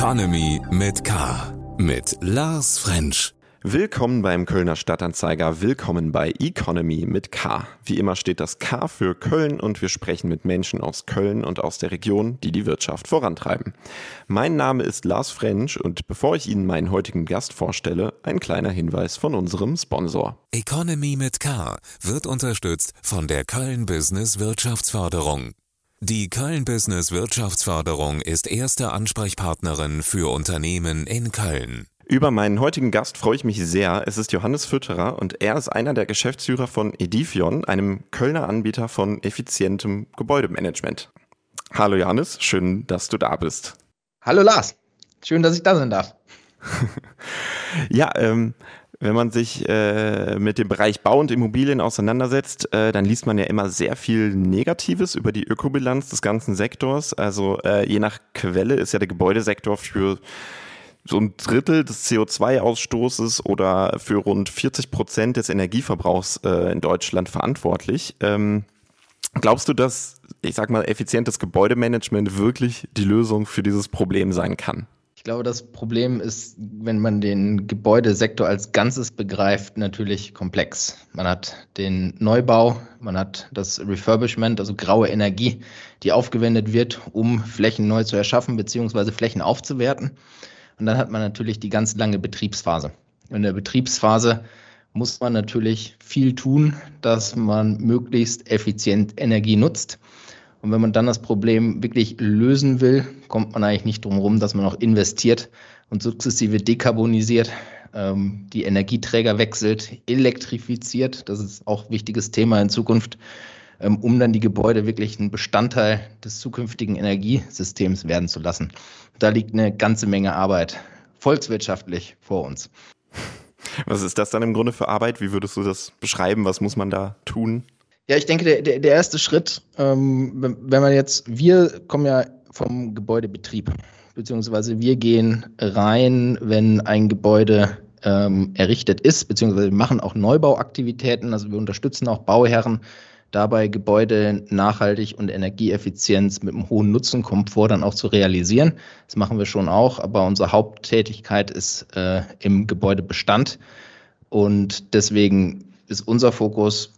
Economy mit K. Mit Lars French. Willkommen beim Kölner Stadtanzeiger, willkommen bei Economy mit K. Wie immer steht das K für Köln und wir sprechen mit Menschen aus Köln und aus der Region, die die Wirtschaft vorantreiben. Mein Name ist Lars French und bevor ich Ihnen meinen heutigen Gast vorstelle, ein kleiner Hinweis von unserem Sponsor. Economy mit K wird unterstützt von der Köln Business Wirtschaftsförderung. Die Köln Business Wirtschaftsförderung ist erste Ansprechpartnerin für Unternehmen in Köln. Über meinen heutigen Gast freue ich mich sehr. Es ist Johannes Fütterer und er ist einer der Geschäftsführer von Edifion, einem Kölner Anbieter von effizientem Gebäudemanagement. Hallo Johannes, schön, dass du da bist. Hallo Lars, schön, dass ich da sein darf. ja, ähm, wenn man sich äh, mit dem Bereich Bau und Immobilien auseinandersetzt, äh, dann liest man ja immer sehr viel Negatives über die Ökobilanz des ganzen Sektors. Also äh, je nach Quelle ist ja der Gebäudesektor für so ein Drittel des CO2-Ausstoßes oder für rund 40 Prozent des Energieverbrauchs äh, in Deutschland verantwortlich. Ähm, glaubst du, dass, ich sag mal, effizientes Gebäudemanagement wirklich die Lösung für dieses Problem sein kann? Ich glaube, das Problem ist, wenn man den Gebäudesektor als Ganzes begreift, natürlich komplex. Man hat den Neubau, man hat das Refurbishment, also graue Energie, die aufgewendet wird, um Flächen neu zu erschaffen bzw. Flächen aufzuwerten. Und dann hat man natürlich die ganz lange Betriebsphase. In der Betriebsphase muss man natürlich viel tun, dass man möglichst effizient Energie nutzt. Und wenn man dann das Problem wirklich lösen will, kommt man eigentlich nicht drum herum, dass man auch investiert und sukzessive dekarbonisiert, ähm, die Energieträger wechselt, elektrifiziert. Das ist auch ein wichtiges Thema in Zukunft, ähm, um dann die Gebäude wirklich ein Bestandteil des zukünftigen Energiesystems werden zu lassen. Da liegt eine ganze Menge Arbeit volkswirtschaftlich vor uns. Was ist das dann im Grunde für Arbeit? Wie würdest du das beschreiben? Was muss man da tun? Ja, ich denke, der, der, der erste Schritt, ähm, wenn man jetzt, wir kommen ja vom Gebäudebetrieb, beziehungsweise wir gehen rein, wenn ein Gebäude ähm, errichtet ist, beziehungsweise wir machen auch Neubauaktivitäten, also wir unterstützen auch Bauherren dabei Gebäude nachhaltig und Energieeffizienz mit einem hohen Nutzenkomfort dann auch zu realisieren. Das machen wir schon auch, aber unsere Haupttätigkeit ist äh, im Gebäudebestand und deswegen ist unser Fokus,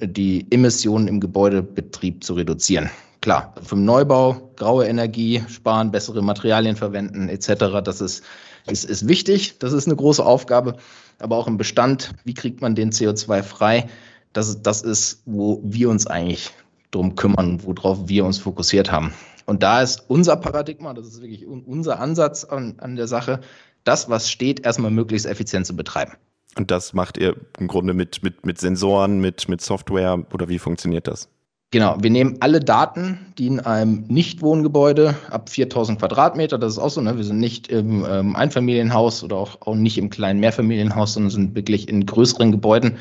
die Emissionen im Gebäudebetrieb zu reduzieren. Klar, vom Neubau, graue Energie sparen, bessere Materialien verwenden etc. Das ist, ist, ist wichtig, das ist eine große Aufgabe. Aber auch im Bestand, wie kriegt man den CO2 frei? das, das ist, wo wir uns eigentlich drum kümmern, worauf wir uns fokussiert haben. Und da ist unser Paradigma, das ist wirklich unser Ansatz an, an der Sache, das, was steht, erstmal möglichst effizient zu betreiben. Und das macht ihr im Grunde mit, mit, mit Sensoren, mit, mit Software oder wie funktioniert das? Genau, wir nehmen alle Daten, die in einem Nichtwohngebäude ab 4000 Quadratmeter, das ist auch so, ne? wir sind nicht im ähm, Einfamilienhaus oder auch, auch nicht im kleinen Mehrfamilienhaus, sondern sind wirklich in größeren Gebäuden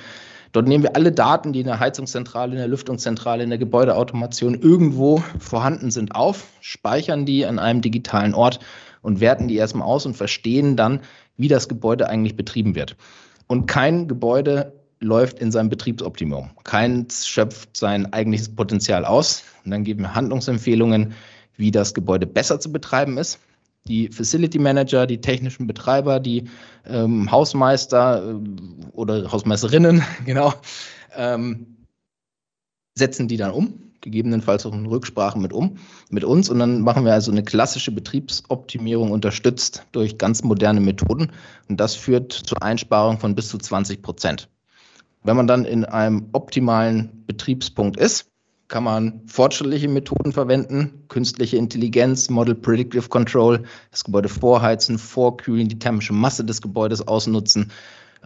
Dort nehmen wir alle Daten, die in der Heizungszentrale, in der Lüftungszentrale, in der Gebäudeautomation irgendwo vorhanden sind, auf, speichern die an einem digitalen Ort und werten die erstmal aus und verstehen dann, wie das Gebäude eigentlich betrieben wird. Und kein Gebäude läuft in seinem Betriebsoptimum. Keins schöpft sein eigentliches Potenzial aus. Und dann geben wir Handlungsempfehlungen, wie das Gebäude besser zu betreiben ist die Facility Manager, die technischen Betreiber, die ähm, Hausmeister äh, oder Hausmeisterinnen, genau, ähm, setzen die dann um, gegebenenfalls auch in Rücksprache mit um, mit uns. Und dann machen wir also eine klassische Betriebsoptimierung unterstützt durch ganz moderne Methoden. Und das führt zur Einsparung von bis zu 20 Prozent. Wenn man dann in einem optimalen Betriebspunkt ist, kann man fortschrittliche Methoden verwenden, künstliche Intelligenz, Model Predictive Control, das Gebäude vorheizen, vorkühlen, die thermische Masse des Gebäudes ausnutzen,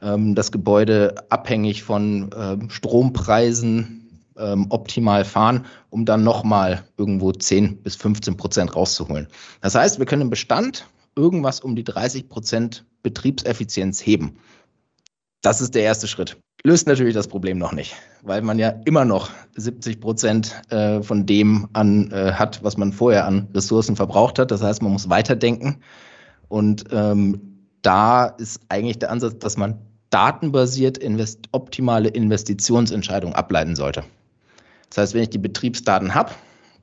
ähm, das Gebäude abhängig von ähm, Strompreisen ähm, optimal fahren, um dann nochmal irgendwo 10 bis 15 Prozent rauszuholen. Das heißt, wir können im Bestand irgendwas um die 30 Prozent Betriebseffizienz heben. Das ist der erste Schritt. Löst natürlich das Problem noch nicht, weil man ja immer noch 70 Prozent äh, von dem an äh, hat, was man vorher an Ressourcen verbraucht hat. Das heißt, man muss weiterdenken. Und ähm, da ist eigentlich der Ansatz, dass man datenbasiert invest optimale Investitionsentscheidungen ableiten sollte. Das heißt, wenn ich die Betriebsdaten habe,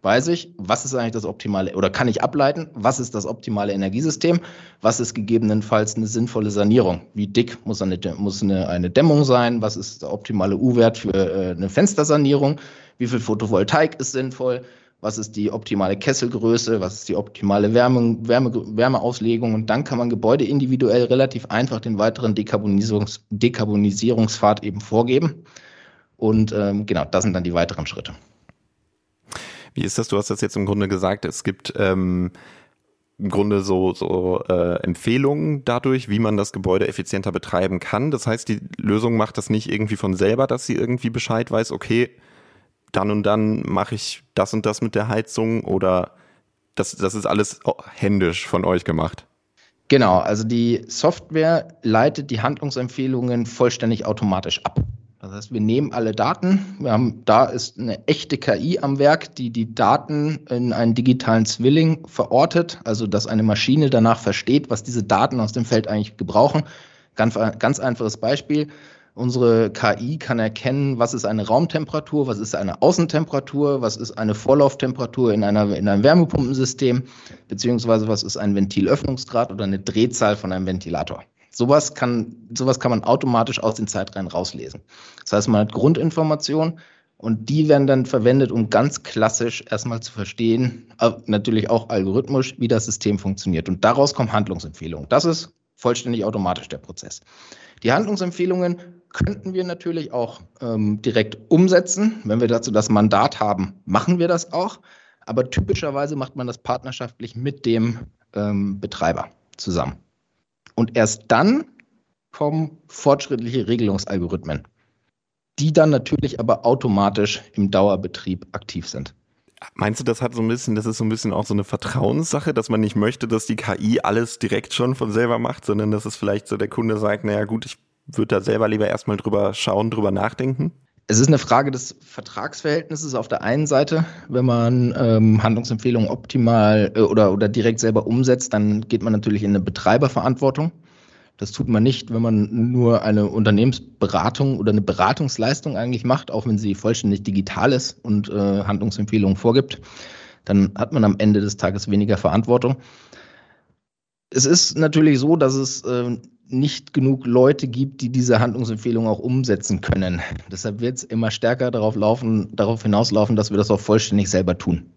weiß ich, was ist eigentlich das optimale, oder kann ich ableiten, was ist das optimale Energiesystem, was ist gegebenenfalls eine sinnvolle Sanierung, wie dick muss eine, muss eine, eine Dämmung sein, was ist der optimale U-Wert für äh, eine Fenstersanierung, wie viel Photovoltaik ist sinnvoll, was ist die optimale Kesselgröße, was ist die optimale Wärme, Wärme, Wärmeauslegung? Und dann kann man Gebäude individuell relativ einfach den weiteren Dekarbonisierungs, Dekarbonisierungspfad eben vorgeben. Und ähm, genau, das sind dann die weiteren Schritte. Wie ist das? Du hast das jetzt im Grunde gesagt, es gibt ähm, im Grunde so, so äh, Empfehlungen dadurch, wie man das Gebäude effizienter betreiben kann. Das heißt, die Lösung macht das nicht irgendwie von selber, dass sie irgendwie Bescheid weiß, okay, dann und dann mache ich das und das mit der Heizung oder das, das ist alles händisch von euch gemacht? Genau, also die Software leitet die Handlungsempfehlungen vollständig automatisch ab. Das heißt, wir nehmen alle Daten. Wir haben, da ist eine echte KI am Werk, die die Daten in einen digitalen Zwilling verortet, also dass eine Maschine danach versteht, was diese Daten aus dem Feld eigentlich gebrauchen. Ganz, ganz einfaches Beispiel. Unsere KI kann erkennen, was ist eine Raumtemperatur, was ist eine Außentemperatur, was ist eine Vorlauftemperatur in, einer, in einem Wärmepumpensystem, beziehungsweise was ist ein Ventilöffnungsgrad oder eine Drehzahl von einem Ventilator. Sowas kann, sowas kann man automatisch aus den Zeitreihen rauslesen. Das heißt, man hat Grundinformationen und die werden dann verwendet, um ganz klassisch erstmal zu verstehen, natürlich auch algorithmisch, wie das System funktioniert. Und daraus kommen Handlungsempfehlungen. Das ist vollständig automatisch der Prozess. Die Handlungsempfehlungen könnten wir natürlich auch ähm, direkt umsetzen. Wenn wir dazu das Mandat haben, machen wir das auch. Aber typischerweise macht man das partnerschaftlich mit dem ähm, Betreiber zusammen. Und erst dann kommen fortschrittliche Regelungsalgorithmen, die dann natürlich aber automatisch im Dauerbetrieb aktiv sind. Meinst du, das hat so ein bisschen, das ist so ein bisschen auch so eine Vertrauenssache, dass man nicht möchte, dass die KI alles direkt schon von selber macht, sondern dass es vielleicht so der Kunde sagt, naja gut, ich würde da selber lieber erstmal drüber schauen, drüber nachdenken? Es ist eine Frage des Vertragsverhältnisses auf der einen Seite. Wenn man ähm, Handlungsempfehlungen optimal äh, oder, oder direkt selber umsetzt, dann geht man natürlich in eine Betreiberverantwortung. Das tut man nicht, wenn man nur eine Unternehmensberatung oder eine Beratungsleistung eigentlich macht, auch wenn sie vollständig digital ist und äh, Handlungsempfehlungen vorgibt. Dann hat man am Ende des Tages weniger Verantwortung. Es ist natürlich so, dass es äh, nicht genug Leute gibt, die diese Handlungsempfehlungen auch umsetzen können. Deshalb wird es immer stärker darauf, laufen, darauf hinauslaufen, dass wir das auch vollständig selber tun.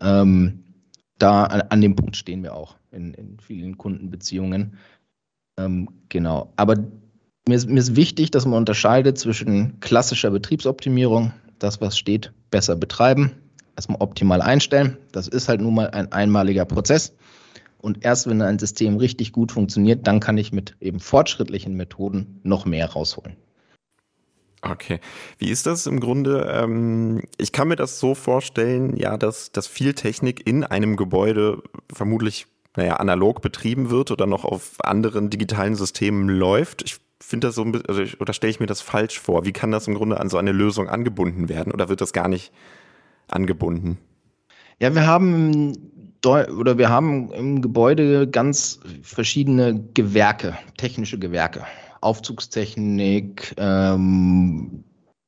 Ähm, da an, an, dem Punkt stehen wir auch in, in vielen Kundenbeziehungen. Ähm, genau. Aber mir ist, mir ist wichtig, dass man unterscheidet zwischen klassischer Betriebsoptimierung, das, was steht, besser betreiben, erstmal optimal einstellen. Das ist halt nun mal ein einmaliger Prozess. Und erst wenn ein System richtig gut funktioniert, dann kann ich mit eben fortschrittlichen Methoden noch mehr rausholen. Okay. Wie ist das im Grunde? Ähm, ich kann mir das so vorstellen, ja, dass, dass viel Technik in einem Gebäude vermutlich naja, analog betrieben wird oder noch auf anderen digitalen Systemen läuft. Ich finde das so ein bisschen, also ich, oder stelle ich mir das falsch vor? Wie kann das im Grunde an so eine Lösung angebunden werden oder wird das gar nicht angebunden? Ja, wir haben oder wir haben im Gebäude ganz verschiedene Gewerke, technische Gewerke. Aufzugstechnik, ähm,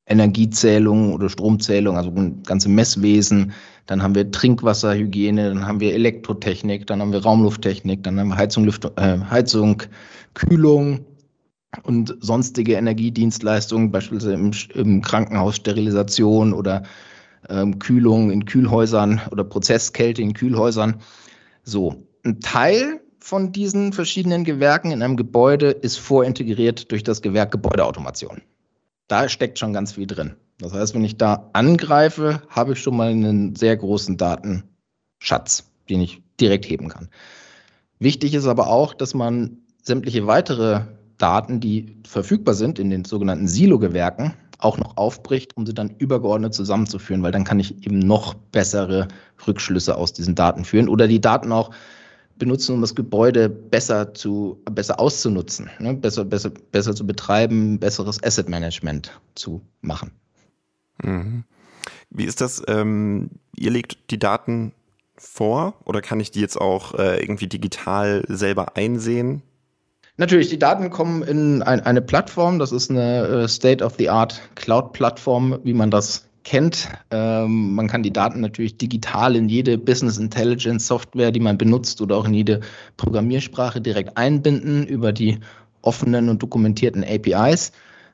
Energiezählung oder Stromzählung, also ganze Messwesen. Dann haben wir Trinkwasserhygiene, dann haben wir Elektrotechnik, dann haben wir Raumlufttechnik, dann haben wir Heizung, Lüft, äh, Heizung Kühlung und sonstige Energiedienstleistungen, beispielsweise im, im Krankenhaus Sterilisation oder ähm, Kühlung in Kühlhäusern oder Prozesskälte in Kühlhäusern. So, ein Teil von diesen verschiedenen Gewerken in einem Gebäude ist vorintegriert durch das Gewerk Gebäudeautomation. Da steckt schon ganz viel drin. Das heißt, wenn ich da angreife, habe ich schon mal einen sehr großen Datenschatz, den ich direkt heben kann. Wichtig ist aber auch, dass man sämtliche weitere Daten, die verfügbar sind in den sogenannten Silo-Gewerken, auch noch aufbricht, um sie dann übergeordnet zusammenzuführen, weil dann kann ich eben noch bessere Rückschlüsse aus diesen Daten führen oder die Daten auch benutzen, um das Gebäude besser zu besser auszunutzen, ne? besser, besser, besser zu betreiben, besseres Asset Management zu machen. Mhm. Wie ist das? Ähm, ihr legt die Daten vor oder kann ich die jetzt auch äh, irgendwie digital selber einsehen? Natürlich, die Daten kommen in ein, eine Plattform, das ist eine äh, State-of-the-Art Cloud-Plattform, wie man das kennt. Ähm, man kann die Daten natürlich digital in jede Business Intelligence Software, die man benutzt oder auch in jede Programmiersprache direkt einbinden über die offenen und dokumentierten APIs.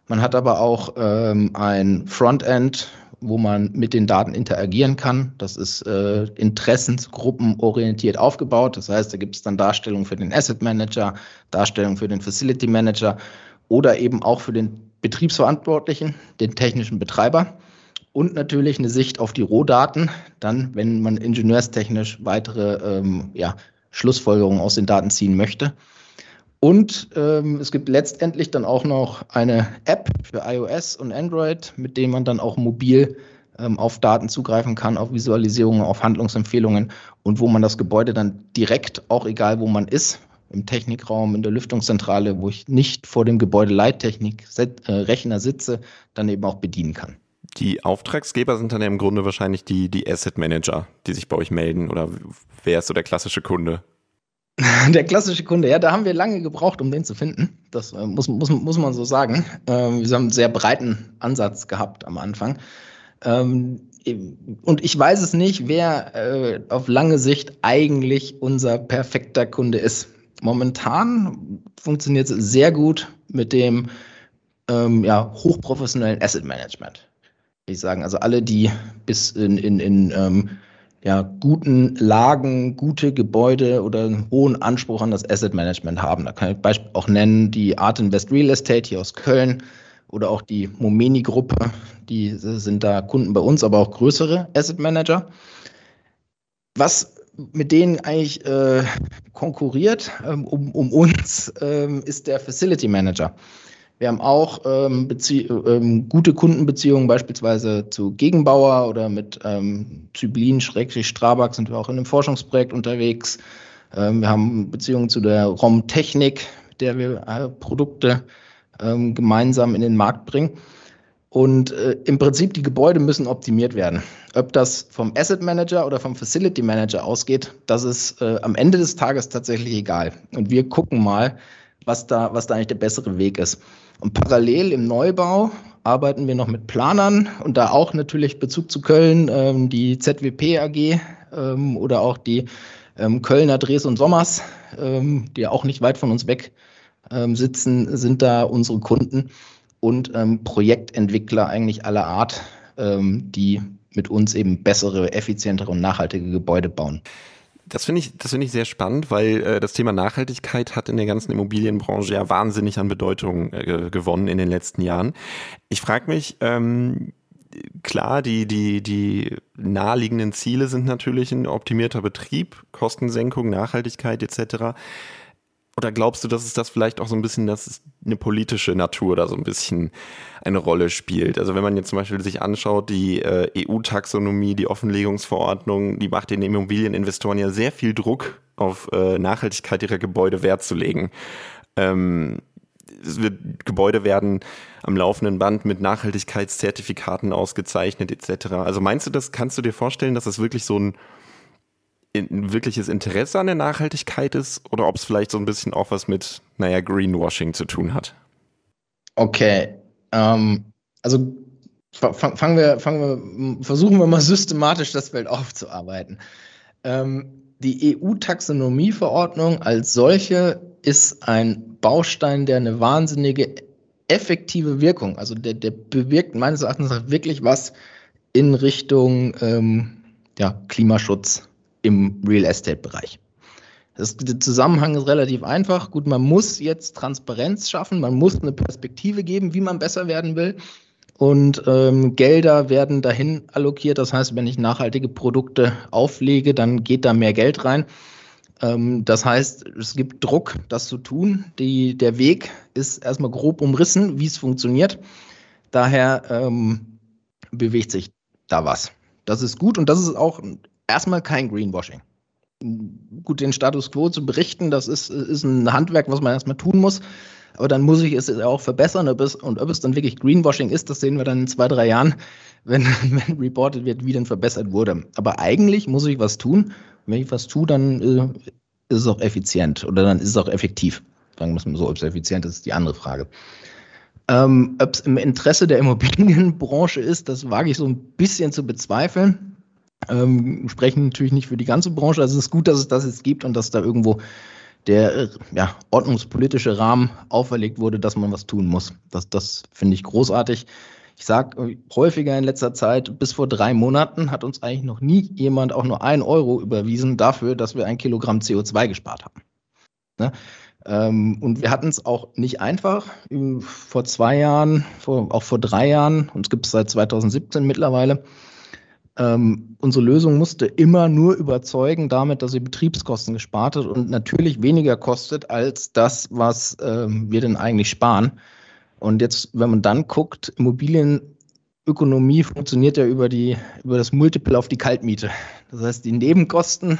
Man hat aber auch ähm, ein Frontend, wo man mit den Daten interagieren kann. Das ist äh, interessensgruppenorientiert aufgebaut. Das heißt, da gibt es dann Darstellungen für den Asset Manager, Darstellungen für den Facility Manager oder eben auch für den Betriebsverantwortlichen, den technischen Betreiber und natürlich eine Sicht auf die Rohdaten, dann, wenn man ingenieurstechnisch weitere ähm, ja, Schlussfolgerungen aus den Daten ziehen möchte. Und ähm, es gibt letztendlich dann auch noch eine App für iOS und Android, mit dem man dann auch mobil ähm, auf Daten zugreifen kann, auf Visualisierungen, auf Handlungsempfehlungen und wo man das Gebäude dann direkt, auch egal wo man ist, im Technikraum, in der Lüftungszentrale, wo ich nicht vor dem Gebäudeleittechnik-Rechner äh, sitze, dann eben auch bedienen kann. Die Auftragsgeber sind dann ja im Grunde wahrscheinlich die, die Asset Manager, die sich bei euch melden. Oder wer ist so der klassische Kunde? Der klassische Kunde, ja, da haben wir lange gebraucht, um den zu finden. Das äh, muss, muss, muss man so sagen. Ähm, wir haben einen sehr breiten Ansatz gehabt am Anfang. Ähm, und ich weiß es nicht, wer äh, auf lange Sicht eigentlich unser perfekter Kunde ist. Momentan funktioniert es sehr gut mit dem ähm, ja, hochprofessionellen Asset Management. Ich sagen, also alle, die bis in, in, in ähm, ja, guten Lagen, gute Gebäude oder einen hohen Anspruch an das Asset Management haben. Da kann ich Beispiel auch nennen die Art Invest Real Estate hier aus Köln oder auch die Momeni Gruppe, die sind da Kunden bei uns, aber auch größere Asset Manager. Was mit denen eigentlich äh, konkurriert ähm, um, um uns, ähm, ist der Facility Manager. Wir haben auch ähm, ähm, gute Kundenbeziehungen beispielsweise zu Gegenbauer oder mit ähm, Zyblin, Schrägstrich, Strabag sind wir auch in einem Forschungsprojekt unterwegs. Ähm, wir haben Beziehungen zu der ROM-Technik, mit der wir äh, Produkte ähm, gemeinsam in den Markt bringen. Und äh, im Prinzip die Gebäude müssen optimiert werden. Ob das vom Asset Manager oder vom Facility Manager ausgeht, das ist äh, am Ende des Tages tatsächlich egal. Und wir gucken mal, was da, was da eigentlich der bessere Weg ist. Und parallel im Neubau arbeiten wir noch mit Planern und da auch natürlich Bezug zu Köln, ähm, die ZWP AG ähm, oder auch die ähm, Kölner Dres und Sommers, ähm, die auch nicht weit von uns weg ähm, sitzen, sind da unsere Kunden und ähm, Projektentwickler eigentlich aller Art, die mit uns eben bessere, effizientere und nachhaltige Gebäude bauen. Das finde ich, das ich sehr spannend, weil äh, das Thema Nachhaltigkeit hat in der ganzen Immobilienbranche ja wahnsinnig an Bedeutung äh, gewonnen in den letzten Jahren. Ich frage mich, ähm, klar, die, die, die naheliegenden Ziele sind natürlich ein optimierter Betrieb, Kostensenkung, Nachhaltigkeit etc. Oder glaubst du, dass es das vielleicht auch so ein bisschen, dass eine politische Natur da so ein bisschen eine Rolle spielt? Also wenn man jetzt zum Beispiel sich anschaut, die äh, EU-Taxonomie, die Offenlegungsverordnung, die macht den Immobilieninvestoren ja sehr viel Druck auf äh, Nachhaltigkeit ihrer Gebäude Wert zu legen. Ähm, wird, Gebäude werden am laufenden Band mit Nachhaltigkeitszertifikaten ausgezeichnet etc. Also meinst du das, kannst du dir vorstellen, dass das wirklich so ein ein wirkliches Interesse an der Nachhaltigkeit ist oder ob es vielleicht so ein bisschen auch was mit, naja, Greenwashing zu tun hat. Okay, ähm, also fangen wir, fangen wir, versuchen wir mal systematisch das Feld aufzuarbeiten. Ähm, die EU-Taxonomieverordnung als solche ist ein Baustein, der eine wahnsinnige effektive Wirkung, also der, der bewirkt meines Erachtens wirklich was in Richtung ähm, ja, Klimaschutz im Real Estate-Bereich. der Zusammenhang ist relativ einfach. Gut, man muss jetzt Transparenz schaffen, man muss eine Perspektive geben, wie man besser werden will. Und ähm, Gelder werden dahin allokiert. Das heißt, wenn ich nachhaltige Produkte auflege, dann geht da mehr Geld rein. Ähm, das heißt, es gibt Druck, das zu tun. Die, der Weg ist erstmal grob umrissen, wie es funktioniert. Daher ähm, bewegt sich da was. Das ist gut und das ist auch erstmal kein Greenwashing. Gut, den Status quo zu berichten, das ist, ist ein Handwerk, was man erstmal tun muss. Aber dann muss ich es auch verbessern. Ob es, und ob es dann wirklich Greenwashing ist, das sehen wir dann in zwei, drei Jahren, wenn, wenn reported wird, wie denn verbessert wurde. Aber eigentlich muss ich was tun. Wenn ich was tue, dann äh, ist es auch effizient oder dann ist es auch effektiv. Sagen wir mal so, ob es effizient ist, ist die andere Frage. Ähm, Ob es im Interesse der Immobilienbranche ist, das wage ich so ein bisschen zu bezweifeln. Ähm, sprechen natürlich nicht für die ganze Branche. Also es ist gut, dass es das jetzt gibt und dass da irgendwo der ja, ordnungspolitische Rahmen auferlegt wurde, dass man was tun muss. Das, das finde ich großartig. Ich sage häufiger in letzter Zeit, bis vor drei Monaten hat uns eigentlich noch nie jemand auch nur ein Euro überwiesen dafür, dass wir ein Kilogramm CO2 gespart haben. Ne? Ähm, und wir hatten es auch nicht einfach. Vor zwei Jahren, vor, auch vor drei Jahren, uns gibt es seit 2017 mittlerweile, ähm, unsere Lösung musste immer nur überzeugen damit, dass sie Betriebskosten gespart hat und natürlich weniger kostet als das, was ähm, wir denn eigentlich sparen. Und jetzt, wenn man dann guckt, Immobilienökonomie funktioniert ja über, die, über das Multiple auf die Kaltmiete. Das heißt, die Nebenkosten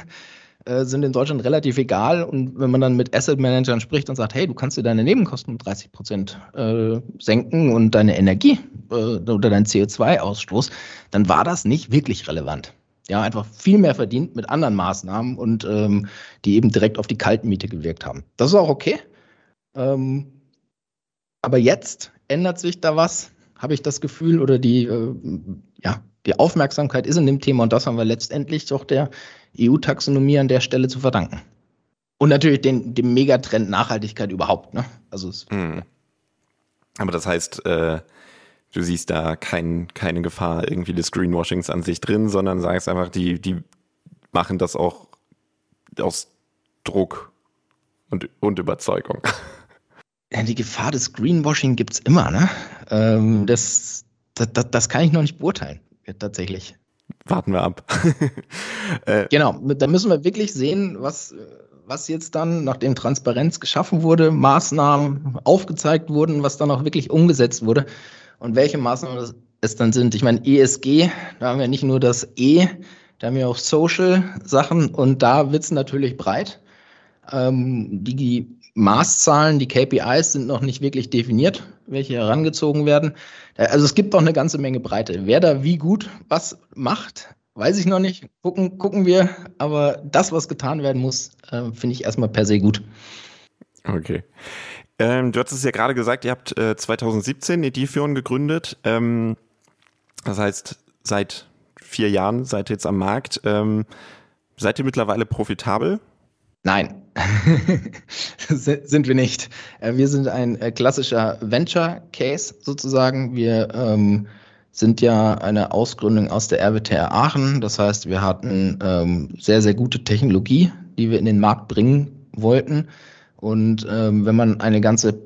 äh, sind in Deutschland relativ egal. Und wenn man dann mit Asset Managern spricht und sagt, hey, du kannst dir deine Nebenkosten um 30 Prozent äh, senken und deine Energie äh, oder deinen CO2-Ausstoß, dann war das nicht wirklich relevant. Ja, einfach viel mehr verdient mit anderen Maßnahmen und ähm, die eben direkt auf die Kaltmiete gewirkt haben. Das ist auch okay. Ähm, aber jetzt ändert sich da was, habe ich das Gefühl, oder die, äh, ja, die Aufmerksamkeit ist in dem Thema und das haben wir letztendlich doch der EU-Taxonomie an der Stelle zu verdanken. Und natürlich den, dem Megatrend Nachhaltigkeit überhaupt. Ne? Also mhm. Aber das heißt, äh, du siehst da kein, keine Gefahr irgendwie des Greenwashings an sich drin, sondern sagst einfach, die, die machen das auch aus Druck und, und Überzeugung. Ja, die Gefahr des Greenwashing gibt es immer. Ne? Ähm, das, das, das, kann ich noch nicht beurteilen, tatsächlich warten wir ab. äh, genau, da müssen wir wirklich sehen, was, was jetzt dann, nachdem Transparenz geschaffen wurde, Maßnahmen aufgezeigt wurden, was dann auch wirklich umgesetzt wurde und welche Maßnahmen es dann sind. Ich meine, ESG, da haben wir nicht nur das E, da haben wir auch Social-Sachen und da wird es natürlich breit. Ähm, die Maßzahlen, die KPIs sind noch nicht wirklich definiert, welche herangezogen werden. Also es gibt doch eine ganze Menge Breite. Wer da wie gut was macht, weiß ich noch nicht. Gucken, gucken wir. Aber das, was getan werden muss, äh, finde ich erstmal per se gut. Okay. Ähm, du hast es ja gerade gesagt, ihr habt äh, 2017 Edifion gegründet. Ähm, das heißt, seit vier Jahren seid ihr jetzt am Markt. Ähm, seid ihr mittlerweile profitabel? Nein, sind wir nicht. Äh, wir sind ein äh, klassischer Venture Case sozusagen. Wir ähm, sind ja eine Ausgründung aus der RWTH Aachen. Das heißt, wir hatten ähm, sehr, sehr gute Technologie, die wir in den Markt bringen wollten. Und ähm, wenn man eine ganze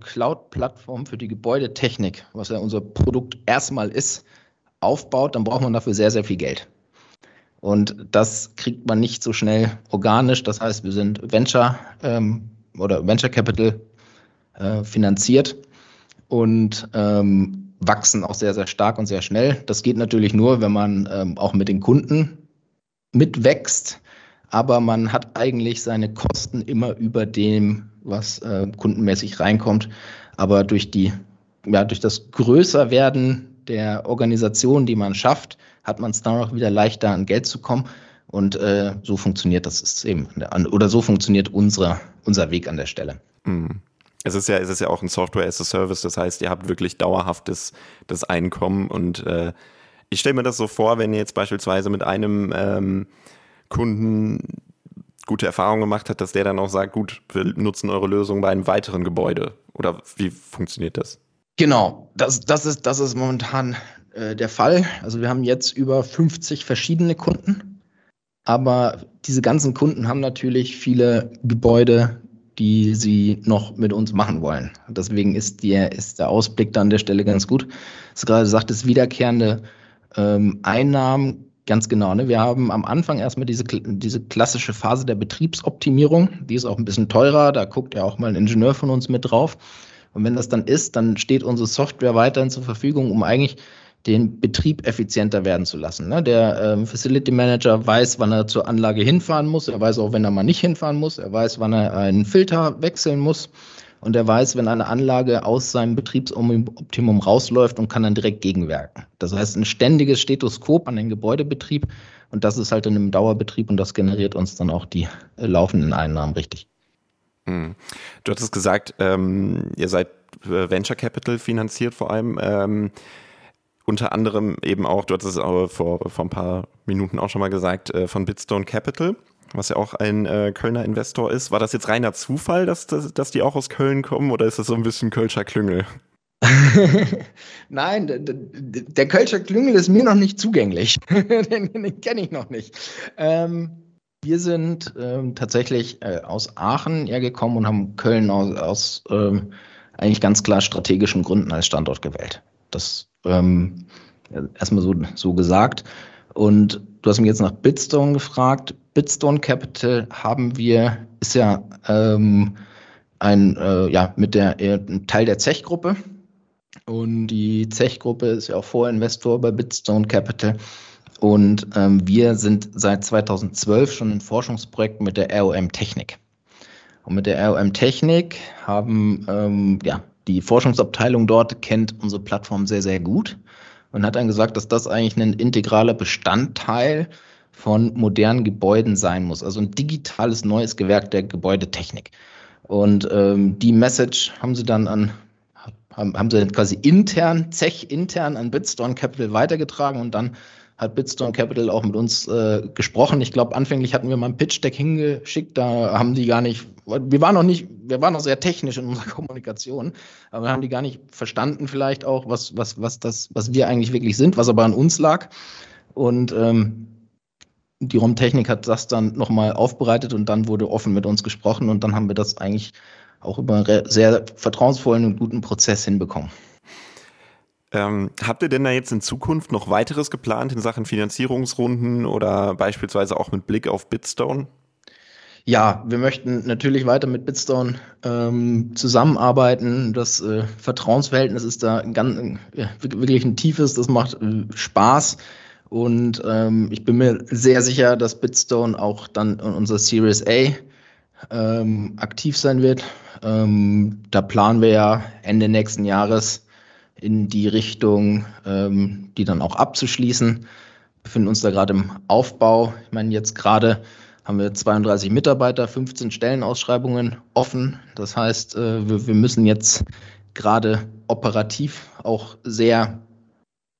Cloud-Plattform für die Gebäudetechnik, was ja unser Produkt erstmal ist, aufbaut, dann braucht man dafür sehr, sehr viel Geld. Und das kriegt man nicht so schnell organisch. Das heißt, wir sind Venture ähm, oder Venture Capital äh, finanziert und ähm, wachsen auch sehr, sehr stark und sehr schnell. Das geht natürlich nur, wenn man ähm, auch mit den Kunden mitwächst. Aber man hat eigentlich seine Kosten immer über dem, was äh, kundenmäßig reinkommt. Aber durch die, ja, durch das Größerwerden der Organisation, die man schafft, hat man es dann auch wieder leichter an Geld zu kommen. Und äh, so funktioniert das System oder so funktioniert unsere, unser Weg an der Stelle. Mhm. Es ist ja, es ist ja auch ein Software as a Service, das heißt, ihr habt wirklich dauerhaftes das Einkommen und äh, ich stelle mir das so vor, wenn ihr jetzt beispielsweise mit einem ähm, Kunden gute Erfahrungen gemacht hat, dass der dann auch sagt, gut, wir nutzen eure Lösung bei einem weiteren Gebäude. Oder wie funktioniert das? Genau, das, das, ist, das ist momentan äh, der Fall. Also wir haben jetzt über 50 verschiedene Kunden, aber diese ganzen Kunden haben natürlich viele Gebäude, die sie noch mit uns machen wollen. Deswegen ist, die, ist der Ausblick da an der Stelle ganz gut. Das gerade sagt, es wiederkehrende ähm, Einnahmen, ganz genau. Ne? Wir haben am Anfang erstmal diese, diese klassische Phase der Betriebsoptimierung. Die ist auch ein bisschen teurer. Da guckt ja auch mal ein Ingenieur von uns mit drauf. Und wenn das dann ist, dann steht unsere Software weiterhin zur Verfügung, um eigentlich den Betrieb effizienter werden zu lassen. Ne? Der ähm, Facility Manager weiß, wann er zur Anlage hinfahren muss. Er weiß auch, wenn er mal nicht hinfahren muss. Er weiß, wann er einen Filter wechseln muss. Und er weiß, wenn eine Anlage aus seinem Betriebsoptimum rausläuft und kann dann direkt gegenwirken. Das heißt, ein ständiges Stethoskop an den Gebäudebetrieb. Und das ist halt in einem Dauerbetrieb und das generiert uns dann auch die äh, laufenden Einnahmen richtig. Hm. Du hattest gesagt, ähm, ihr seid äh, Venture Capital finanziert vor allem. Ähm, unter anderem eben auch, du hattest es auch vor, vor ein paar Minuten auch schon mal gesagt, äh, von Bitstone Capital, was ja auch ein äh, Kölner Investor ist. War das jetzt reiner Zufall, dass, dass, dass die auch aus Köln kommen oder ist das so ein bisschen Kölscher Klüngel? Nein, der, der Kölscher Klüngel ist mir noch nicht zugänglich. den, den kenne ich noch nicht. Ähm, wir sind ähm, tatsächlich äh, aus Aachen hergekommen und haben Köln aus, aus ähm, eigentlich ganz klar strategischen Gründen als Standort gewählt. Das ähm, erstmal so, so gesagt. Und du hast mich jetzt nach Bitstone gefragt. Bitstone Capital haben wir, ist ja ähm, ein, äh, ja, mit der, äh, Teil der Zech-Gruppe. Und die Zech-Gruppe ist ja auch Vorinvestor bei Bitstone Capital. Und ähm, wir sind seit 2012 schon in Forschungsprojekten mit der ROM Technik. Und mit der ROM Technik haben ähm, ja, die Forschungsabteilung dort kennt unsere Plattform sehr, sehr gut und hat dann gesagt, dass das eigentlich ein integraler Bestandteil von modernen Gebäuden sein muss. Also ein digitales neues Gewerk der Gebäudetechnik. Und ähm, die Message haben sie dann an haben, haben sie quasi intern, Zech intern an Bitstone Capital weitergetragen und dann hat Bitstone Capital auch mit uns äh, gesprochen. Ich glaube, anfänglich hatten wir mal ein Pitch-Deck hingeschickt, da haben die gar nicht, wir waren noch nicht, wir waren noch sehr technisch in unserer Kommunikation, aber haben die gar nicht verstanden vielleicht auch, was, was, was das, was wir eigentlich wirklich sind, was aber an uns lag. Und ähm, die Raumtechnik hat das dann nochmal aufbereitet und dann wurde offen mit uns gesprochen und dann haben wir das eigentlich auch über einen sehr vertrauensvollen und guten Prozess hinbekommen. Ähm, habt ihr denn da jetzt in Zukunft noch weiteres geplant in Sachen Finanzierungsrunden oder beispielsweise auch mit Blick auf Bitstone? Ja, wir möchten natürlich weiter mit Bitstone ähm, zusammenarbeiten. Das äh, Vertrauensverhältnis ist da ganz, äh, wirklich ein tiefes, das macht äh, Spaß. Und ähm, ich bin mir sehr sicher, dass Bitstone auch dann in unserer Series A ähm, aktiv sein wird. Ähm, da planen wir ja Ende nächsten Jahres in die Richtung, ähm, die dann auch abzuschließen. Wir befinden uns da gerade im Aufbau. Ich meine, jetzt gerade haben wir 32 Mitarbeiter, 15 Stellenausschreibungen offen. Das heißt, äh, wir, wir müssen jetzt gerade operativ auch sehr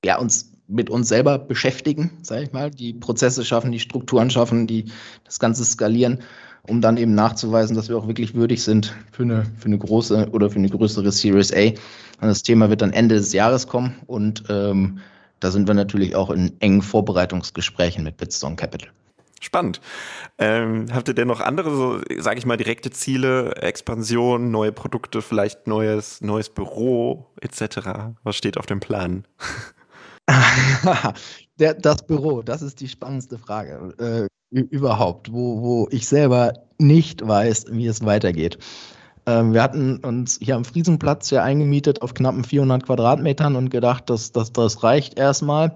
ja, uns mit uns selber beschäftigen, sage ich mal, die Prozesse schaffen, die Strukturen schaffen, die das Ganze skalieren, um dann eben nachzuweisen, dass wir auch wirklich würdig sind für eine, für eine große oder für eine größere Series A. Und das Thema wird dann Ende des Jahres kommen und ähm, da sind wir natürlich auch in engen Vorbereitungsgesprächen mit Bitstone Capital. Spannend. Ähm, habt ihr denn noch andere, so sage ich mal, direkte Ziele, Expansion, neue Produkte, vielleicht neues, neues Büro etc.? Was steht auf dem Plan? Der, das Büro, das ist die spannendste Frage äh, überhaupt, wo, wo ich selber nicht weiß, wie es weitergeht. Ähm, wir hatten uns hier am Friesenplatz ja eingemietet auf knappen 400 Quadratmetern und gedacht, dass, dass das reicht erstmal.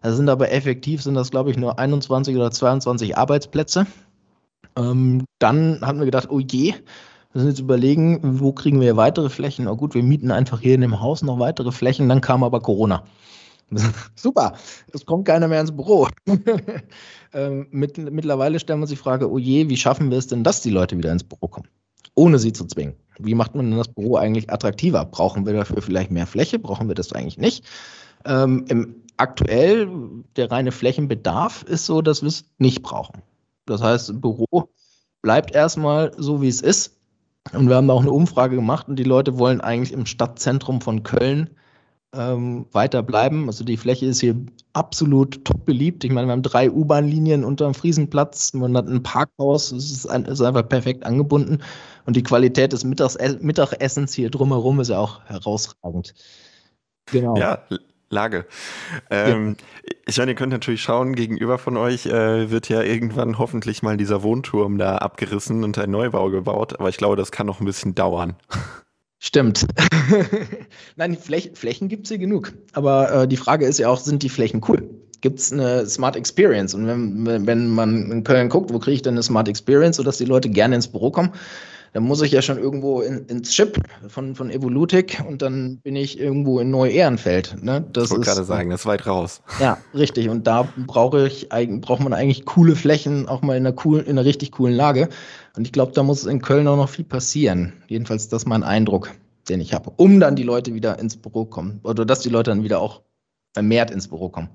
Das sind aber effektiv, sind das glaube ich nur 21 oder 22 Arbeitsplätze. Ähm, dann haben wir gedacht, oh je, wir müssen jetzt überlegen, wo kriegen wir weitere Flächen? Oh gut, wir mieten einfach hier in dem Haus noch weitere Flächen. Dann kam aber Corona. Super, es kommt keiner mehr ins Büro. ähm, mit, mittlerweile stellen wir uns die Frage, oh je, wie schaffen wir es denn, dass die Leute wieder ins Büro kommen? Ohne sie zu zwingen. Wie macht man denn das Büro eigentlich attraktiver? Brauchen wir dafür vielleicht mehr Fläche? Brauchen wir das eigentlich nicht? Ähm, im, aktuell, der reine Flächenbedarf ist so, dass wir es nicht brauchen. Das heißt, Büro bleibt erstmal so, wie es ist. Und wir haben da auch eine Umfrage gemacht und die Leute wollen eigentlich im Stadtzentrum von Köln ähm, weiter bleiben. Also die Fläche ist hier absolut top beliebt. Ich meine, wir haben drei U-Bahn-Linien unter dem Friesenplatz, man hat ein Parkhaus, es ist, ein, ist, einfach perfekt angebunden und die Qualität des Mittags Mittagessens hier drumherum ist ja auch herausragend. Genau. Ja, Lage. Ähm, ja. Ich meine, ihr könnt natürlich schauen, gegenüber von euch äh, wird ja irgendwann hoffentlich mal dieser Wohnturm da abgerissen und ein Neubau gebaut, aber ich glaube, das kann noch ein bisschen dauern. Stimmt. Nein, Fläch Flächen gibt es hier genug. Aber äh, die Frage ist ja auch, sind die Flächen cool? Gibt es eine Smart Experience? Und wenn, wenn man in Köln guckt, wo kriege ich denn eine Smart Experience, sodass die Leute gerne ins Büro kommen? dann muss ich ja schon irgendwo in, ins Chip von, von Evolutic und dann bin ich irgendwo in Neu-Ehrenfeld. Ne? Das ich wollte gerade sagen, das ist weit raus. Ja, richtig. Und da brauche ich, braucht man eigentlich coole Flächen, auch mal in einer coolen, in einer richtig coolen Lage. Und ich glaube, da muss in Köln auch noch viel passieren. Jedenfalls das ist mein Eindruck. den ich habe, um dann die Leute wieder ins Büro kommen oder dass die Leute dann wieder auch vermehrt ins Büro kommen.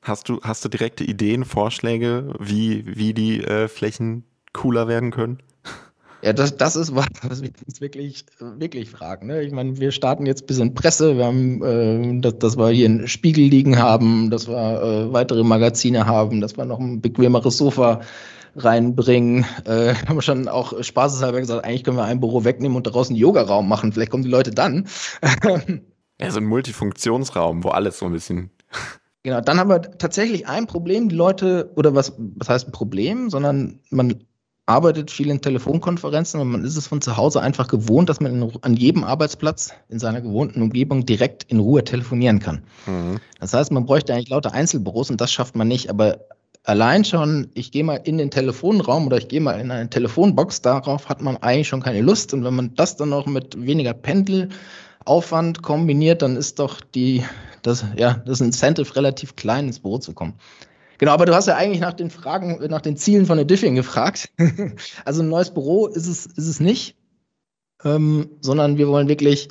Hast du, hast du direkte Ideen, Vorschläge, wie, wie die äh, Flächen cooler werden können? Ja, das, das ist was, was wir uns wirklich, wirklich fragen. Ne? Ich meine, wir starten jetzt ein bisschen Presse, wir haben, äh, dass, dass wir hier einen Spiegel liegen haben, dass wir äh, weitere Magazine haben, dass wir noch ein bequemeres Sofa reinbringen. Äh, haben wir schon auch spaßeshalber gesagt, eigentlich können wir ein Büro wegnehmen und daraus einen Yogaraum machen. Vielleicht kommen die Leute dann. ja, so ein Multifunktionsraum, wo alles so ein bisschen. Genau, dann haben wir tatsächlich ein Problem, die Leute, oder was, was heißt ein Problem, sondern man arbeitet viel in Telefonkonferenzen und man ist es von zu Hause einfach gewohnt, dass man in, an jedem Arbeitsplatz in seiner gewohnten Umgebung direkt in Ruhe telefonieren kann. Mhm. Das heißt, man bräuchte eigentlich lauter Einzelbüros und das schafft man nicht. Aber allein schon, ich gehe mal in den Telefonraum oder ich gehe mal in eine Telefonbox, darauf hat man eigentlich schon keine Lust. Und wenn man das dann noch mit weniger Pendelaufwand kombiniert, dann ist doch die, das, ja, das Incentive relativ klein, ins Büro zu kommen. Genau, aber du hast ja eigentlich nach den Fragen, nach den Zielen von der Diffing gefragt. also ein neues Büro ist es, ist es nicht, ähm, sondern wir wollen wirklich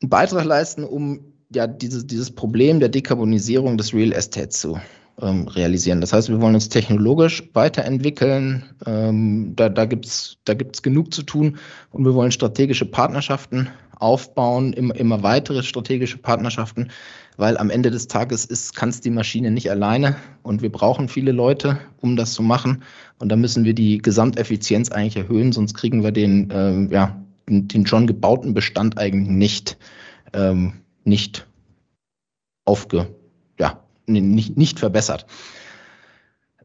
einen Beitrag leisten, um ja dieses, dieses Problem der Dekarbonisierung des Real Estate zu ähm, realisieren. Das heißt, wir wollen uns technologisch weiterentwickeln. Ähm, da da gibt es da gibt's genug zu tun und wir wollen strategische Partnerschaften aufbauen, immer, immer weitere strategische Partnerschaften, weil am Ende des Tages kann es die Maschine nicht alleine und wir brauchen viele Leute, um das zu machen. Und da müssen wir die Gesamteffizienz eigentlich erhöhen, sonst kriegen wir den, ähm, ja, den, den, schon gebauten Bestand eigentlich nicht, ähm, nicht aufge, nicht, nicht verbessert.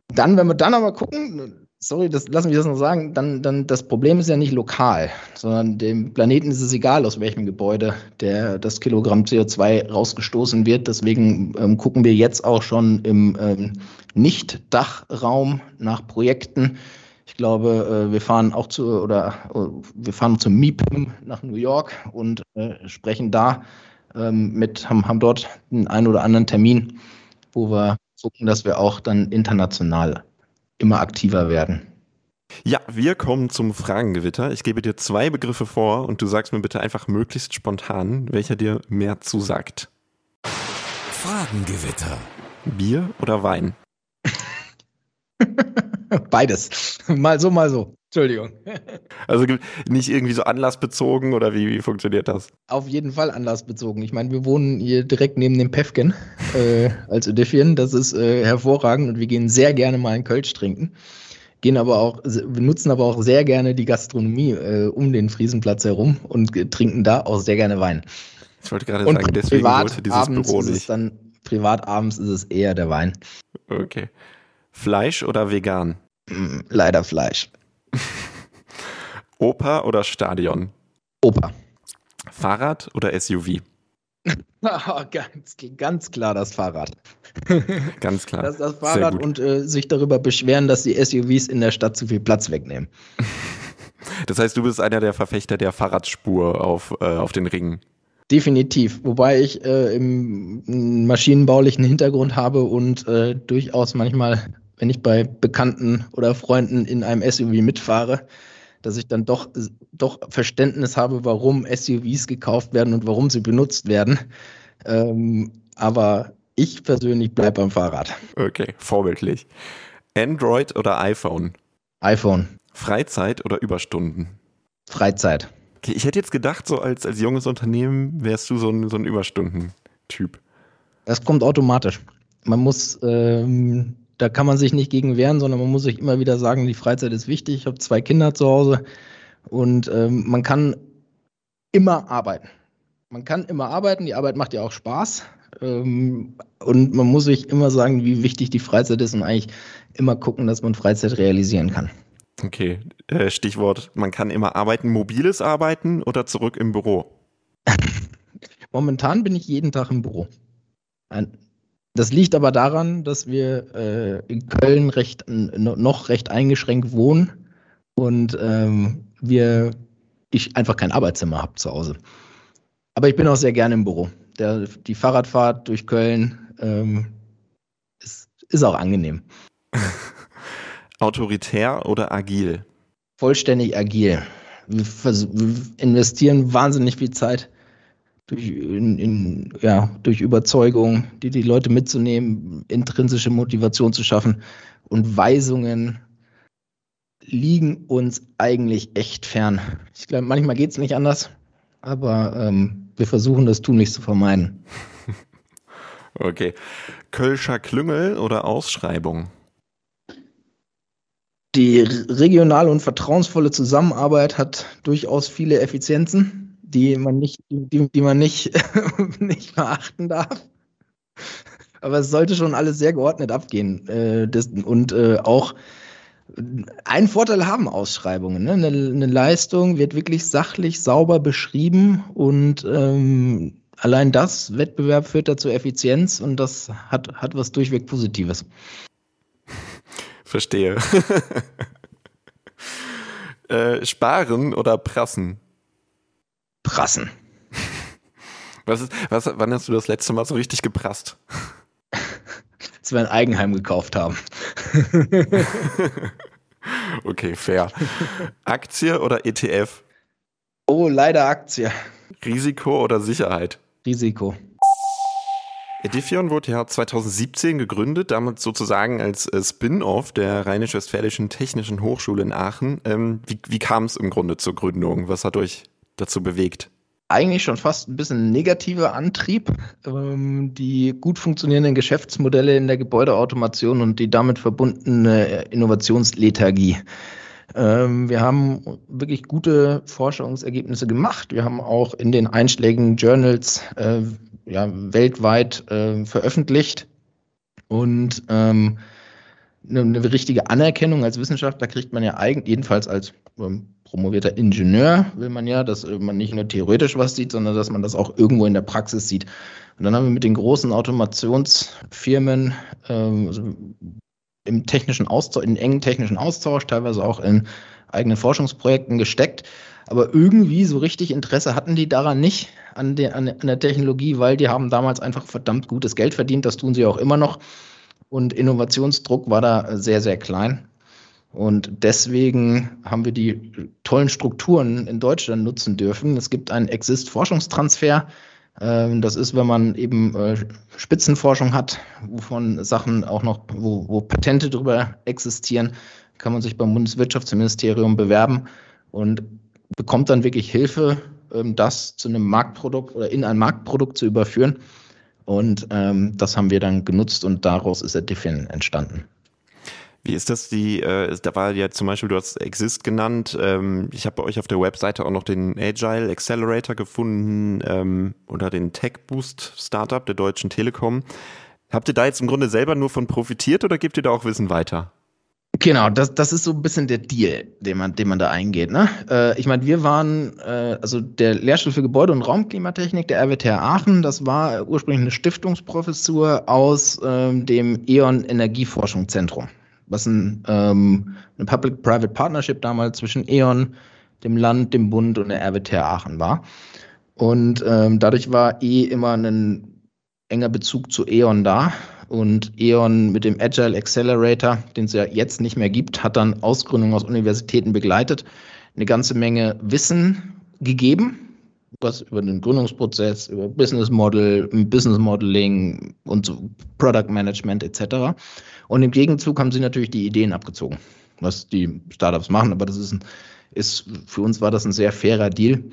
Dann, wenn wir dann aber gucken, sorry, das lassen wir das noch sagen, dann, dann das Problem ist ja nicht lokal, sondern dem Planeten ist es egal, aus welchem Gebäude der, das Kilogramm CO2 rausgestoßen wird. Deswegen ähm, gucken wir jetzt auch schon im ähm, Nicht-Dachraum nach Projekten. Ich glaube, äh, wir fahren auch zu oder äh, wir fahren zum MIPIM nach New York und äh, sprechen da ähm, mit, haben, haben dort einen, einen oder anderen Termin, wo wir gucken, dass wir auch dann international immer aktiver werden. Ja, wir kommen zum Fragengewitter. Ich gebe dir zwei Begriffe vor und du sagst mir bitte einfach möglichst spontan, welcher dir mehr zusagt. Fragengewitter. Bier oder Wein? Beides. Mal so, mal so. Entschuldigung. Also nicht irgendwie so anlassbezogen oder wie, wie funktioniert das? Auf jeden Fall anlassbezogen. Ich meine, wir wohnen hier direkt neben dem Pefken äh, als Ödifien. Das ist äh, hervorragend und wir gehen sehr gerne mal in Kölsch trinken. Gehen aber auch, wir nutzen aber auch sehr gerne die Gastronomie äh, um den Friesenplatz herum und trinken da auch sehr gerne Wein. Ich wollte gerade sagen, deswegen wollte dieses Büro nicht. Dann, privatabends ist es eher der Wein. Okay. Fleisch oder vegan? Mm, leider Fleisch. Oper oder Stadion? Oper. Fahrrad oder SUV? ganz, ganz klar das Fahrrad. Ganz klar. Das, das Fahrrad und äh, sich darüber beschweren, dass die SUVs in der Stadt zu viel Platz wegnehmen. Das heißt, du bist einer der Verfechter der Fahrradspur auf, äh, auf den Ringen. Definitiv, wobei ich äh, im maschinenbaulichen Hintergrund habe und äh, durchaus manchmal wenn ich bei Bekannten oder Freunden in einem SUV mitfahre, dass ich dann doch, doch Verständnis habe, warum SUVs gekauft werden und warum sie benutzt werden. Ähm, aber ich persönlich bleibe beim Fahrrad. Okay, vorbildlich. Android oder iPhone? iPhone. Freizeit oder Überstunden? Freizeit. Okay, ich hätte jetzt gedacht, so als, als junges Unternehmen wärst du so ein, so ein Überstunden-Typ. Das kommt automatisch. Man muss ähm, da kann man sich nicht gegen wehren, sondern man muss sich immer wieder sagen, die Freizeit ist wichtig. Ich habe zwei Kinder zu Hause und ähm, man kann immer arbeiten. Man kann immer arbeiten, die Arbeit macht ja auch Spaß. Ähm, und man muss sich immer sagen, wie wichtig die Freizeit ist und eigentlich immer gucken, dass man Freizeit realisieren kann. Okay, äh, Stichwort, man kann immer arbeiten, mobiles Arbeiten oder zurück im Büro? Momentan bin ich jeden Tag im Büro. Ein, das liegt aber daran, dass wir äh, in Köln recht, noch recht eingeschränkt wohnen und ähm, wir, ich einfach kein Arbeitszimmer habe zu Hause. Aber ich bin auch sehr gerne im Büro. Der, die Fahrradfahrt durch Köln ähm, ist, ist auch angenehm. Autoritär oder agil? Vollständig agil. wir, wir investieren wahnsinnig viel Zeit durch, in, in, ja, durch Überzeugung, die, die Leute mitzunehmen, intrinsische Motivation zu schaffen und Weisungen liegen uns eigentlich echt fern. Ich glaube, manchmal geht es nicht anders, aber ähm, wir versuchen das tunlichst zu vermeiden. Okay. Kölscher Klüngel oder Ausschreibung? Die regionale und vertrauensvolle Zusammenarbeit hat durchaus viele Effizienzen, die man nicht, die, die man nicht, nicht verachten darf. Aber es sollte schon alles sehr geordnet abgehen. Äh, das, und äh, auch einen Vorteil haben Ausschreibungen. Ne? Eine, eine, Leistung wird wirklich sachlich, sauber beschrieben und ähm, allein das, Wettbewerb führt dazu Effizienz und das hat, hat was durchweg Positives. Verstehe. äh, sparen oder prassen? Prassen. Was ist, was, wann hast du das letzte Mal so richtig geprasst? Als wir ein Eigenheim gekauft haben. okay, fair. Aktie oder ETF? Oh, leider Aktie. Risiko oder Sicherheit? Risiko. Edifion wurde ja 2017 gegründet, damit sozusagen als äh, Spin-off der Rheinisch-Westfälischen Technischen Hochschule in Aachen. Ähm, wie, wie kam es im Grunde zur Gründung? Was hat euch dazu bewegt? Eigentlich schon fast ein bisschen negativer Antrieb. Ähm, die gut funktionierenden Geschäftsmodelle in der Gebäudeautomation und die damit verbundene Innovationslethargie. Ähm, wir haben wirklich gute Forschungsergebnisse gemacht. Wir haben auch in den einschlägigen Journals äh, ja, weltweit äh, veröffentlicht. Und ähm, eine, richtige Anerkennung als Wissenschaftler kriegt man ja eigentlich, jedenfalls als ähm, promovierter Ingenieur, will man ja, dass man nicht nur theoretisch was sieht, sondern dass man das auch irgendwo in der Praxis sieht. Und dann haben wir mit den großen Automationsfirmen ähm, also im technischen Austausch, in engen technischen Austausch, teilweise auch in eigenen Forschungsprojekten gesteckt. Aber irgendwie so richtig Interesse hatten die daran nicht, an der, an der Technologie, weil die haben damals einfach verdammt gutes Geld verdient. Das tun sie auch immer noch. Und Innovationsdruck war da sehr, sehr klein. Und deswegen haben wir die tollen Strukturen in Deutschland nutzen dürfen. Es gibt einen Exist-Forschungstransfer. Ähm, das ist, wenn man eben äh, Spitzenforschung hat, wovon Sachen auch noch, wo, wo Patente darüber existieren, kann man sich beim Bundeswirtschaftsministerium bewerben und bekommt dann wirklich Hilfe, ähm, das zu einem Marktprodukt oder in ein Marktprodukt zu überführen. Und ähm, das haben wir dann genutzt und daraus ist der Diffin entstanden. Wie ist das? Die, äh, da war ja zum Beispiel, du hast Exist genannt. Ähm, ich habe bei euch auf der Webseite auch noch den Agile Accelerator gefunden ähm, oder den Tech Boost Startup der Deutschen Telekom. Habt ihr da jetzt im Grunde selber nur von profitiert oder gebt ihr da auch Wissen weiter? Genau, das, das ist so ein bisschen der Deal, den man, den man da eingeht. Ne? Äh, ich meine, wir waren, äh, also der Lehrstuhl für Gebäude- und Raumklimatechnik der RWTH Aachen, das war ursprünglich eine Stiftungsprofessur aus ähm, dem E.ON Energieforschungszentrum, was ein, ähm, eine Public-Private Partnership damals zwischen E.ON, dem Land, dem Bund und der RWTH Aachen war. Und ähm, dadurch war eh immer ein enger Bezug zu E.ON da und E.ON mit dem Agile Accelerator, den es ja jetzt nicht mehr gibt, hat dann Ausgründungen aus Universitäten begleitet, eine ganze Menge Wissen gegeben, was über den Gründungsprozess, über Business Model, Business Modeling und so Product Management etc. Und im Gegenzug haben sie natürlich die Ideen abgezogen, was die Startups machen, aber das ist, ein, ist für uns war das ein sehr fairer Deal.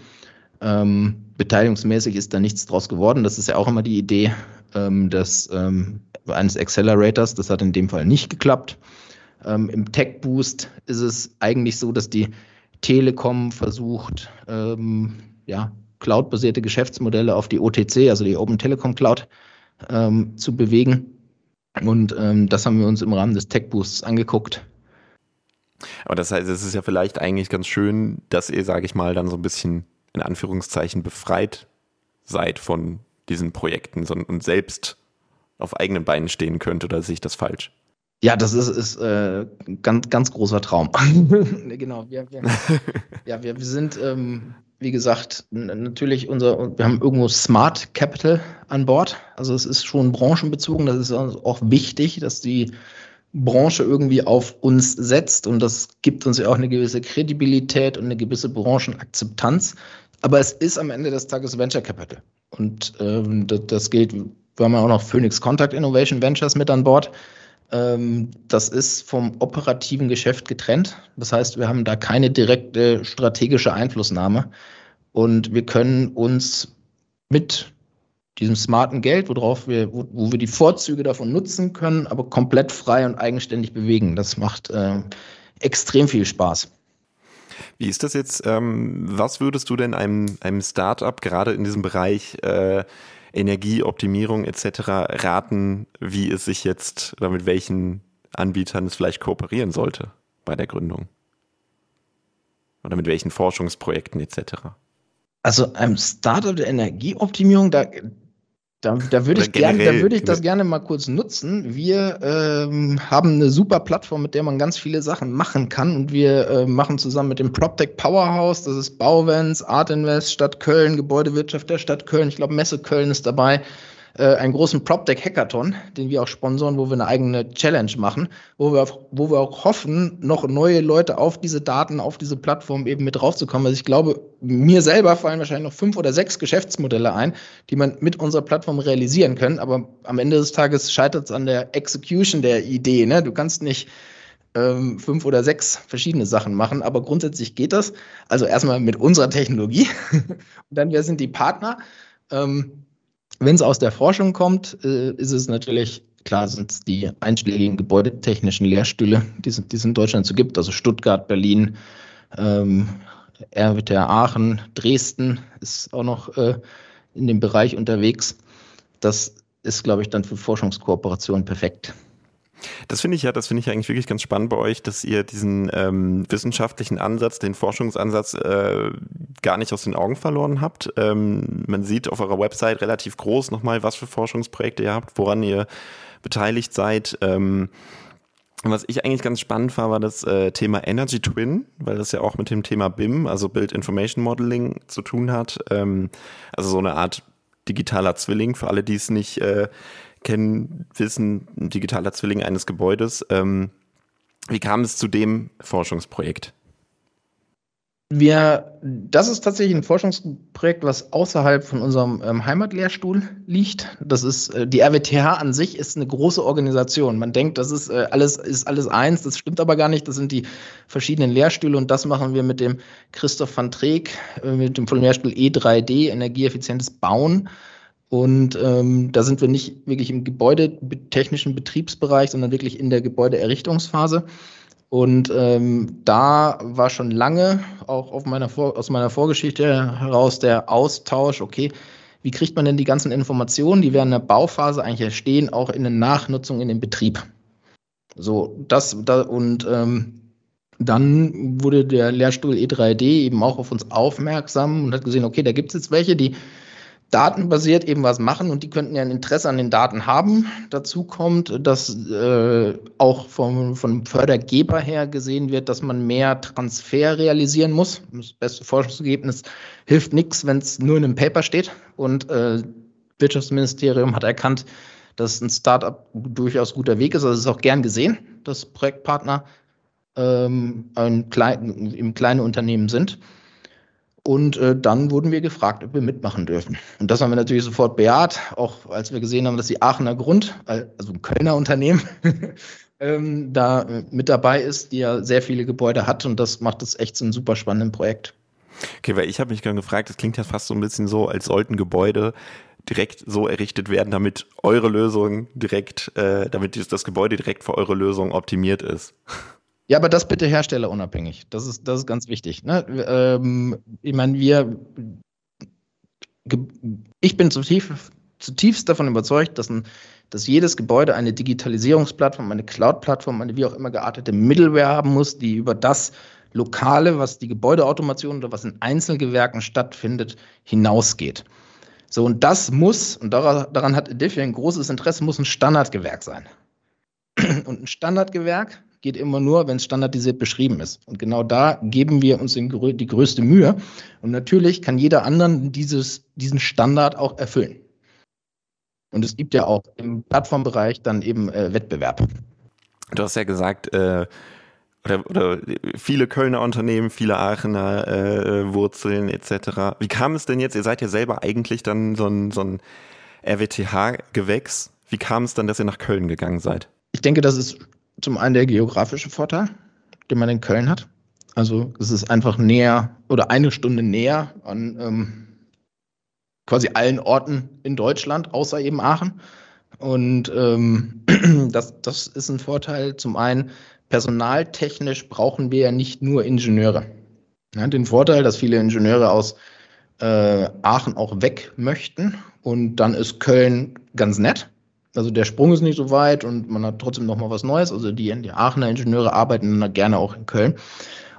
Ähm, beteiligungsmäßig ist da nichts draus geworden. Das ist ja auch immer die Idee ähm, des ähm, eines Accelerators. Das hat in dem Fall nicht geklappt. Ähm, Im Tech Boost ist es eigentlich so, dass die Telekom versucht, ähm, ja, cloud-basierte Geschäftsmodelle auf die OTC, also die Open Telekom Cloud, ähm, zu bewegen. Und ähm, das haben wir uns im Rahmen des Tech Boosts angeguckt. Aber das heißt, es ist ja vielleicht eigentlich ganz schön, dass ihr, sage ich mal, dann so ein bisschen in Anführungszeichen befreit seid von diesen Projekten und selbst auf eigenen Beinen stehen könnte, oder sehe ich das falsch? Ja, das ist, ist äh, ganz, ganz großer Traum. genau, wir, wir, ja, wir, wir sind, ähm, wie gesagt, natürlich unser, wir haben irgendwo Smart Capital an Bord. Also es ist schon branchenbezogen, das ist auch wichtig, dass die Branche irgendwie auf uns setzt und das gibt uns ja auch eine gewisse Kredibilität und eine gewisse Branchenakzeptanz. Aber es ist am Ende des Tages Venture Capital. Und ähm, das, das gilt, wir haben ja auch noch Phoenix Contact Innovation Ventures mit an Bord. Ähm, das ist vom operativen Geschäft getrennt. Das heißt, wir haben da keine direkte strategische Einflussnahme. Und wir können uns mit diesem smarten Geld, worauf wir, wo, wo, wir die Vorzüge davon nutzen können, aber komplett frei und eigenständig bewegen. Das macht äh, extrem viel Spaß. Wie ist das jetzt? Ähm, was würdest du denn einem, einem Startup gerade in diesem Bereich äh, Energieoptimierung etc. raten, wie es sich jetzt oder mit welchen Anbietern es vielleicht kooperieren sollte bei der Gründung? Oder mit welchen Forschungsprojekten etc.? Also einem Startup der Energieoptimierung, da, da, da würde ich, gern, da würd ich das gerne mal kurz nutzen. Wir ähm, haben eine super Plattform, mit der man ganz viele Sachen machen kann. Und wir äh, machen zusammen mit dem PropTech Powerhouse, das ist Bauwens, Art Invest, Stadt Köln, Gebäudewirtschaft der Stadt Köln, ich glaube Messe Köln ist dabei, äh, einen großen PropTech Hackathon, den wir auch sponsoren, wo wir eine eigene Challenge machen, wo wir, wo wir auch hoffen, noch neue Leute auf diese Daten, auf diese Plattform eben mit draufzukommen. Also ich glaube, mir selber fallen wahrscheinlich noch fünf oder sechs Geschäftsmodelle ein, die man mit unserer Plattform realisieren kann. Aber am Ende des Tages scheitert es an der Execution der Idee. Ne? Du kannst nicht ähm, fünf oder sechs verschiedene Sachen machen, aber grundsätzlich geht das. Also erstmal mit unserer Technologie und dann, wer sind die Partner? Ähm, wenn es aus der Forschung kommt, äh, ist es natürlich, klar sind es die einschlägigen gebäudetechnischen Lehrstühle, die es, die es in Deutschland so gibt, also Stuttgart, Berlin, ähm, RWTH Aachen, Dresden ist auch noch äh, in dem Bereich unterwegs. Das ist, glaube ich, dann für Forschungskooperation perfekt. Das finde ich ja, das finde ich eigentlich wirklich ganz spannend bei euch, dass ihr diesen ähm, wissenschaftlichen Ansatz, den Forschungsansatz äh, gar nicht aus den Augen verloren habt. Ähm, man sieht auf eurer Website relativ groß nochmal, was für Forschungsprojekte ihr habt, woran ihr beteiligt seid. Ähm, was ich eigentlich ganz spannend war, war das äh, Thema Energy Twin, weil das ja auch mit dem Thema BIM, also Build Information Modeling, zu tun hat. Ähm, also so eine Art digitaler Zwilling für alle, die es nicht äh, kennen, wissen, ein digitaler Zwilling eines Gebäudes. Ähm, wie kam es zu dem Forschungsprojekt? Wir, das ist tatsächlich ein Forschungsprojekt, was außerhalb von unserem ähm, Heimatlehrstuhl liegt. Das ist äh, die RWTH an sich ist eine große Organisation. Man denkt, das ist äh, alles ist alles eins. Das stimmt aber gar nicht. Das sind die verschiedenen Lehrstühle und das machen wir mit dem Christoph van Treek, äh, mit dem Lehrstuhl E3D Energieeffizientes Bauen. Und ähm, da sind wir nicht wirklich im gebäudetechnischen Betriebsbereich, sondern wirklich in der Gebäudeerrichtungsphase. Und ähm, da war schon lange auch meiner aus meiner Vorgeschichte heraus der Austausch, okay, wie kriegt man denn die ganzen Informationen, die während der Bauphase eigentlich entstehen, auch in der Nachnutzung in den Betrieb? So, das, da, und ähm, dann wurde der Lehrstuhl E3D eben auch auf uns aufmerksam und hat gesehen, okay, da gibt es jetzt welche, die datenbasiert eben was machen und die könnten ja ein Interesse an den Daten haben. Dazu kommt, dass äh, auch vom, vom Fördergeber her gesehen wird, dass man mehr Transfer realisieren muss. Das beste Forschungsergebnis hilft nichts, wenn es nur in einem Paper steht. Und äh, Wirtschaftsministerium hat erkannt, dass ein Startup durchaus guter Weg ist. Also es ist auch gern gesehen, dass Projektpartner ähm, ein klein, im kleinen Unternehmen sind. Und äh, dann wurden wir gefragt, ob wir mitmachen dürfen. Und das haben wir natürlich sofort bejaht, auch als wir gesehen haben, dass die Aachener Grund, also ein Kölner Unternehmen, ähm, da äh, mit dabei ist, die ja sehr viele Gebäude hat. Und das macht es echt zu einem super spannenden Projekt. Okay, weil ich habe mich gerade gefragt, das klingt ja fast so ein bisschen so, als sollten Gebäude direkt so errichtet werden, damit eure Lösung direkt, äh, damit das Gebäude direkt für eure Lösung optimiert ist. Ja, aber das bitte herstellerunabhängig. Das ist, das ist ganz wichtig. Ne? Ähm, ich meine, wir, ich bin zutiefst, zutiefst davon überzeugt, dass, ein, dass jedes Gebäude eine Digitalisierungsplattform, eine Cloud-Plattform, eine wie auch immer geartete Middleware haben muss, die über das Lokale, was die Gebäudeautomation oder was in Einzelgewerken stattfindet, hinausgeht. So, und das muss, und daran, hat Edifi ein großes Interesse, muss ein Standardgewerk sein. Und ein Standardgewerk geht immer nur, wenn es standardisiert beschrieben ist. Und genau da geben wir uns die größte Mühe. Und natürlich kann jeder anderen dieses, diesen Standard auch erfüllen. Und es gibt ja auch im Plattformbereich dann eben äh, Wettbewerb. Du hast ja gesagt, äh, oder, oder viele Kölner Unternehmen, viele Aachener äh, Wurzeln etc. Wie kam es denn jetzt? Ihr seid ja selber eigentlich dann so ein, so ein RWTH-Gewächs. Wie kam es dann, dass ihr nach Köln gegangen seid? Ich denke, das ist zum einen der geografische Vorteil, den man in Köln hat. Also es ist einfach näher oder eine Stunde näher an ähm, quasi allen Orten in Deutschland, außer eben Aachen. Und ähm, das, das ist ein Vorteil. Zum einen, personaltechnisch brauchen wir ja nicht nur Ingenieure. Ja, den Vorteil, dass viele Ingenieure aus äh, Aachen auch weg möchten. Und dann ist Köln ganz nett. Also der Sprung ist nicht so weit und man hat trotzdem noch mal was Neues. Also die, die Aachener Ingenieure arbeiten dann gerne auch in Köln.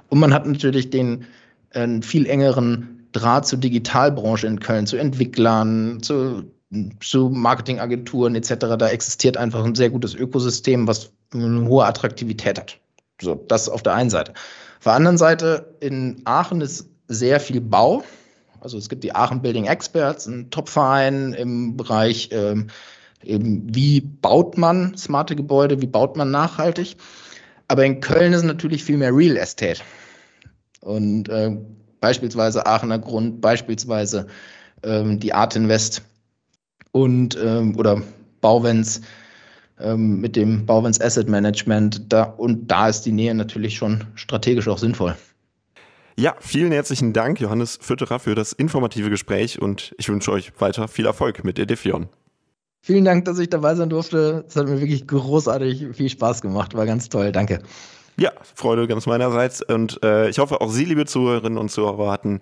Und man hat natürlich den äh, viel engeren Draht zur Digitalbranche in Köln, zu Entwicklern, zu, zu Marketingagenturen etc. Da existiert einfach ein sehr gutes Ökosystem, was eine hohe Attraktivität hat. So, das auf der einen Seite. Auf der anderen Seite, in Aachen ist sehr viel Bau. Also es gibt die Aachen Building Experts, ein Topverein im Bereich, ähm, eben, wie baut man smarte Gebäude, wie baut man nachhaltig. Aber in Köln ist natürlich viel mehr Real Estate. Und äh, beispielsweise Aachener Grund, beispielsweise ähm, die Art Invest und ähm, oder Bauwens ähm, mit dem Bauwens Asset Management. Da, und da ist die Nähe natürlich schon strategisch auch sinnvoll. Ja, vielen herzlichen Dank, Johannes Fütterer, für das informative Gespräch und ich wünsche euch weiter viel Erfolg mit Edifion. Vielen Dank, dass ich dabei sein durfte. Es hat mir wirklich großartig viel Spaß gemacht. War ganz toll. Danke. Ja, Freude ganz meinerseits. Und äh, ich hoffe, auch Sie, liebe Zuhörerinnen und Zuhörer, hatten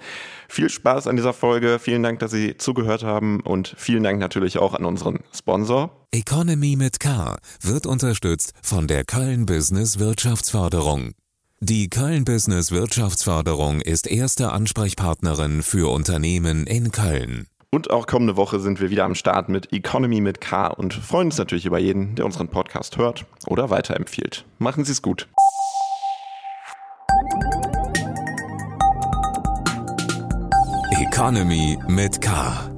viel Spaß an dieser Folge. Vielen Dank, dass Sie zugehört haben und vielen Dank natürlich auch an unseren Sponsor. Economy mit K wird unterstützt von der Köln Business Wirtschaftsförderung. Die Köln Business Wirtschaftsförderung ist erste Ansprechpartnerin für Unternehmen in Köln. Und auch kommende Woche sind wir wieder am Start mit Economy mit K und freuen uns natürlich über jeden, der unseren Podcast hört oder weiterempfiehlt. Machen Sie es gut. Economy mit K.